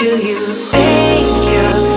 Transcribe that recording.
Do you think you